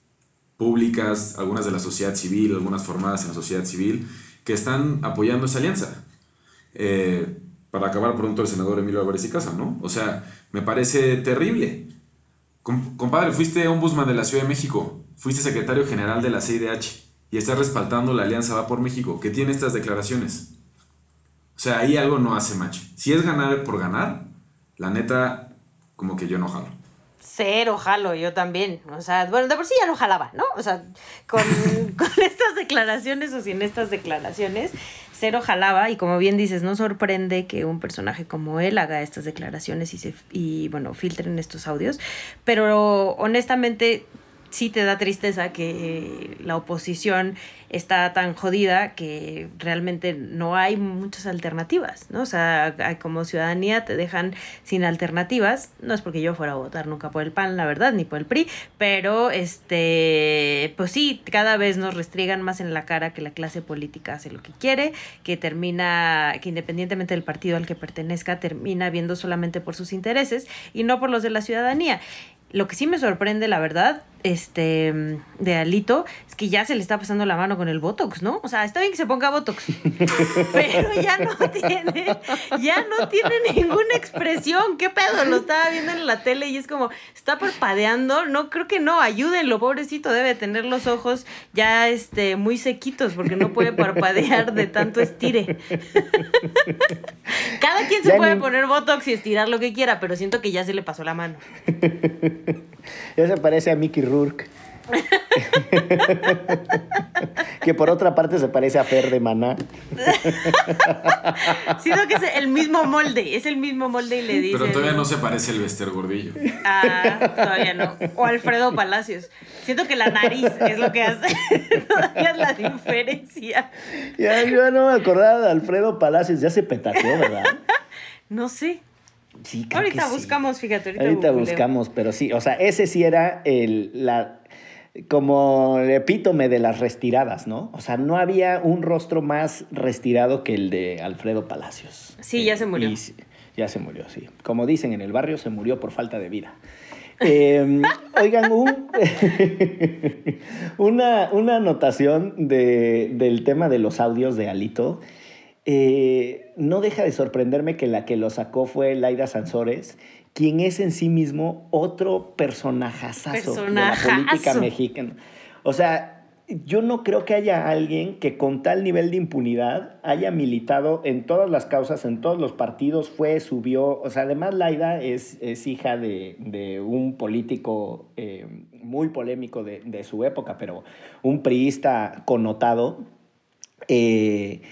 públicas, algunas de la sociedad civil, algunas formadas en la sociedad civil, que están apoyando esa alianza. Eh, para acabar pronto el senador Emilio Álvarez y Casa, ¿no? O sea, me parece terrible. compadre, fuiste ombudsman de la Ciudad de México, fuiste secretario general de la CIDH y estás respaldando la Alianza Va por México, que tiene estas declaraciones. O sea, ahí algo no hace match. Si es ganar por ganar, la neta, como que yo no jalo. Cero jalo, yo también. O sea, bueno, de por sí ya no jalaba, ¿no? O sea, con, con estas declaraciones o sin estas declaraciones, cero jalaba. Y como bien dices, no sorprende que un personaje como él haga estas declaraciones y, se, y bueno, filtren estos audios. Pero honestamente, sí te da tristeza que la oposición está tan jodida que realmente no hay muchas alternativas, ¿no? O sea, como ciudadanía te dejan sin alternativas, no es porque yo fuera a votar nunca por el PAN, la verdad, ni por el PRI, pero este, pues sí, cada vez nos restriegan más en la cara que la clase política hace lo que quiere, que termina, que independientemente del partido al que pertenezca, termina viendo solamente por sus intereses y no por los de la ciudadanía. Lo que sí me sorprende, la verdad, este, de Alito, es que ya se le está pasando la mano con el Botox, ¿no? O sea, está bien que se ponga Botox, pero ya no tiene, ya no tiene ninguna expresión. ¿Qué pedo? Lo estaba viendo en la tele y es como, está parpadeando. No, creo que no, ayúdenlo, pobrecito, debe tener los ojos ya, este, muy sequitos porque no puede parpadear de tanto estire. Cada quien se puede poner Botox y estirar lo que quiera, pero siento que ya se le pasó la mano. ya se parece a Mickey Rourke. que por otra parte se parece a Fer de Maná. Siento que es el mismo molde, es el mismo molde y le dice. Pero todavía no se parece el Bester Gordillo. Ah, todavía no. O Alfredo Palacios. Siento que la nariz es lo que hace. todavía es la diferencia. Ya, yo no me acordaba de Alfredo Palacios, ya se petateó, ¿verdad? No sé. Sí, ahorita buscamos, fíjate. Ahorita, ahorita buscamos, pero sí, o sea, ese sí era el, la, como el epítome de las restiradas, ¿no? O sea, no había un rostro más restirado que el de Alfredo Palacios. Sí, ya se murió. ya se murió, sí. Como dicen en el barrio, se murió por falta de vida. Em, oigan, un, una, una anotación de, del tema de los audios de Alito. Eh, no deja de sorprenderme que la que lo sacó fue Laida Sansores quien es en sí mismo otro personajazazo de la política mexicana. O sea, yo no creo que haya alguien que con tal nivel de impunidad haya militado en todas las causas, en todos los partidos, fue, subió. O sea, además Laida es, es hija de, un político eh, muy polémico de, su época, pero un priista connotado. Eh,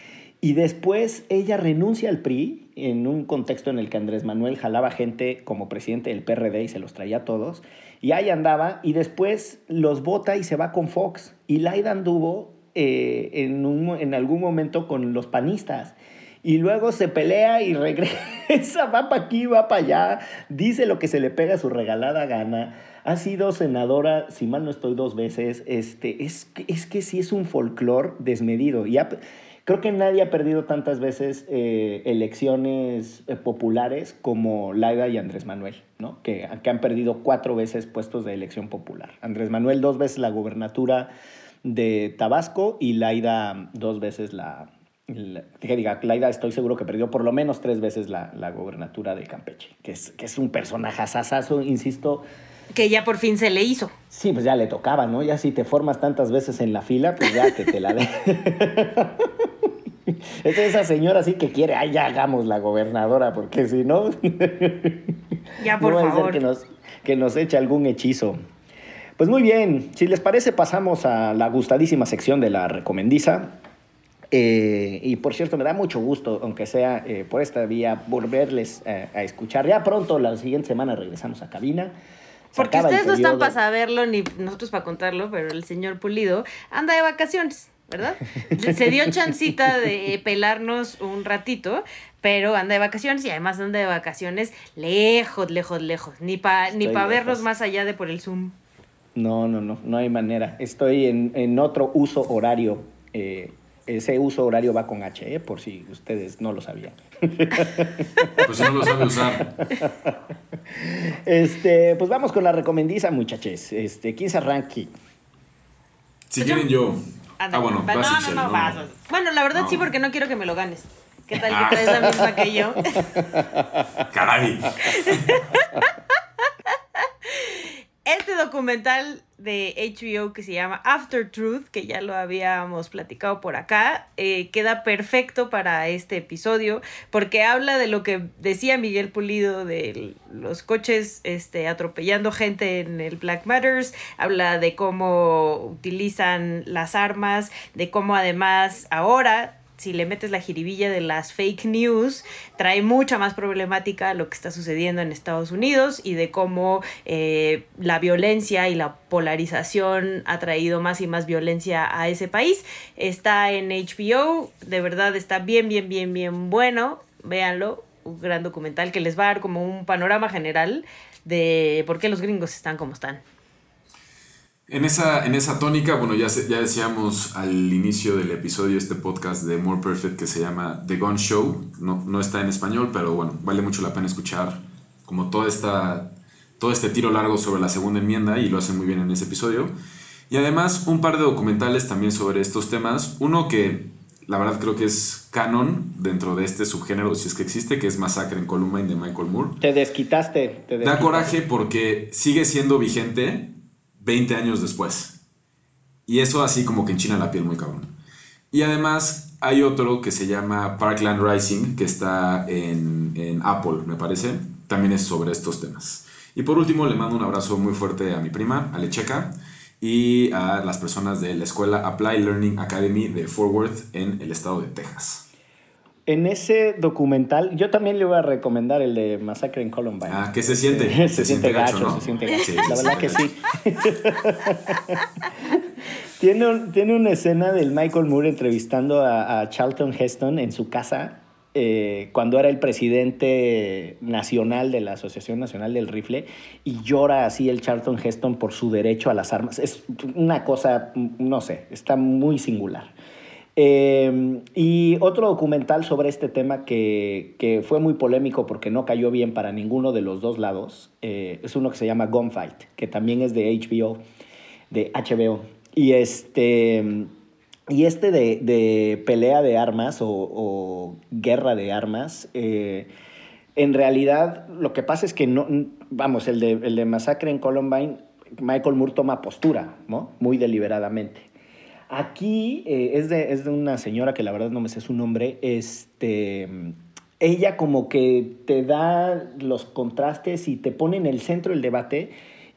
y después ella renuncia al PRI en un contexto en el que Andrés Manuel jalaba gente como presidente del PRD y se los traía a todos, y ahí andaba, y después los vota y se va con Fox. Y Laida anduvo eh, en, en algún momento con los panistas. Y luego se pelea y regresa, va para aquí, va para allá, dice lo que se le pega a su regalada gana. Ha sido senadora, si mal no estoy, dos veces. Este, es, es que sí es un folclore desmedido. Y Creo que nadie ha perdido tantas veces eh, elecciones eh, populares como Laida y Andrés Manuel, ¿no? Que, que, han perdido cuatro veces puestos de elección popular. Andrés Manuel dos veces la gubernatura de Tabasco y Laida dos veces la... que diga, Laida estoy seguro que perdió por lo menos tres veces la, la gubernatura de Campeche, que es, que es un personaje asasazo, insisto, que ya por fin se le hizo. Sí, pues ya le tocaba, ¿no? Ya si te formas tantas veces en la fila, pues ya que te la de. es esa señora así que quiere, ay, ya hagamos la gobernadora, porque si no. ya, por favor. Ser que nos, que nos eche algún hechizo. Pues muy bien, si les parece, pasamos a la gustadísima sección de la recomendiza. Eh, y por cierto, me da mucho gusto, aunque sea eh, por esta vía, volverles eh, a escuchar. Ya pronto, la siguiente semana, regresamos a cabina. Porque ustedes no están para saberlo ni nosotros para contarlo, pero el señor Pulido anda de vacaciones. ¿verdad? Se dio chancita de pelarnos un ratito, pero anda de vacaciones y además anda de vacaciones lejos, lejos, lejos. Ni para ni pa vernos más allá de por el Zoom. No, no, no, no hay manera. Estoy en, otro uso horario. Eh, ese uso horario va con H, ¿eh? por si ustedes no lo sabían. Pues no lo sabe usar. Este, pues vamos con la recomendiza, muchachos. Este, ¿quién se arranque? Si quieren yo. Ah, bueno, no, no, no, Bueno, la verdad sí, porque no quiero que me lo ganes. ¿Qué tal que ah. traes la misma que yo? Caray. Este documental de HBO que se llama After Truth, que ya lo habíamos platicado por acá, eh, queda perfecto para este episodio porque habla de lo que decía Miguel Pulido de los coches este, atropellando gente en el Black Matters, habla de cómo utilizan las armas, de cómo además ahora si le metes la jiribilla de las fake news, trae mucha más problemática lo que está sucediendo en Estados Unidos y de cómo eh, la violencia y la polarización ha traído más y más violencia a ese país. Está en HBO, de verdad está bien, bien, bien, bien bueno. Véanlo, un gran documental que les va a dar como un panorama general de por qué los gringos están como están. En esa, en esa tónica, bueno, ya, ya decíamos al inicio del episodio este podcast de More Perfect que se llama The Gun Show. No, no está en español, pero bueno, vale mucho la pena escuchar como toda esta, todo este tiro largo sobre la segunda enmienda y lo hace muy bien en ese episodio. Y además un par de documentales también sobre estos temas. Uno que la verdad creo que es canon dentro de este subgénero, si es que existe, que es Masacre en Columbine de Michael Moore. Te desquitaste. Te Da coraje porque sigue siendo vigente 20 años después. Y eso así como que enchina la piel muy cabrón. Y además hay otro que se llama Parkland Rising, que está en, en, Apple, me parece. También es sobre estos temas. Y por último, le mando un abrazo muy fuerte a mi prima, Alecheca, y a las personas de la escuela Apply Learning Academy de Fort Worth en el estado de Texas. En ese documental, yo también le voy a recomendar el de Masacre en Columbine. Ah, ¿qué se siente? se, siente, gacho, se siente gacho. la verdad que sí. tiene, tiene una escena del Michael Moore entrevistando a, Charlton Heston en su casa eh, cuando era el presidente nacional de la Asociación Nacional del Rifle y llora así el Charlton Heston por su derecho a las armas. Es una cosa, no sé, está muy singular. Eh, y otro documental sobre este tema que, que, fue muy polémico porque no cayó bien para ninguno de los dos lados eh, es uno que se llama Gunfight, que también es de HBO, de HBO. Y este, y este de, de pelea de armas o, o guerra de armas, eh, en realidad lo que pasa es que no, vamos, el de, el de Masacre en Columbine, Michael Moore toma postura, ¿no? Muy deliberadamente. Aquí eh, es, de, es de una señora que la verdad no me sé su nombre. Este, ella como que te da los contrastes y te pone en el centro del debate.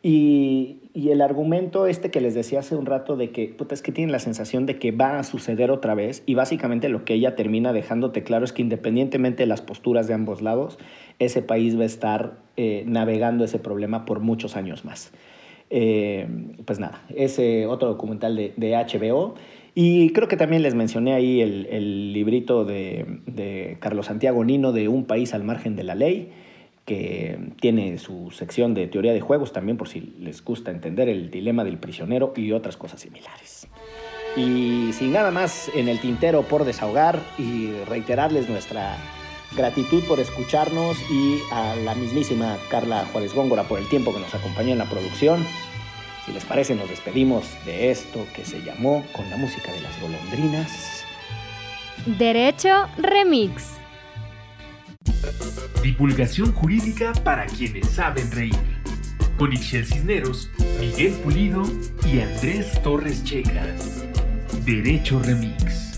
Y, y el argumento este que les decía hace un rato de que, puta, es que tienen la sensación de que va a suceder otra vez. Y básicamente lo que ella termina dejándote claro es que independientemente de las posturas de ambos lados, ese país va a estar eh, navegando ese problema por muchos años más. Eh, pues nada, ese otro documental de, HBO. Y creo que también les mencioné ahí el, librito de, Carlos Santiago Nino de Un país al margen de la ley, que tiene su sección de teoría de juegos también por si les gusta entender el dilema del prisionero y otras cosas similares. Y sin nada más en el tintero por desahogar y reiterarles nuestra gratitud por escucharnos y a la mismísima Carla Juárez Góngora por el tiempo que nos acompañó en la producción. Si les parece, nos despedimos de esto que se llamó con la música de las golondrinas. Derecho Remix. Divulgación jurídica para quienes saben reír. Con Ixel Cisneros, Miguel Pulido y Andrés Torres Checa. Derecho Remix.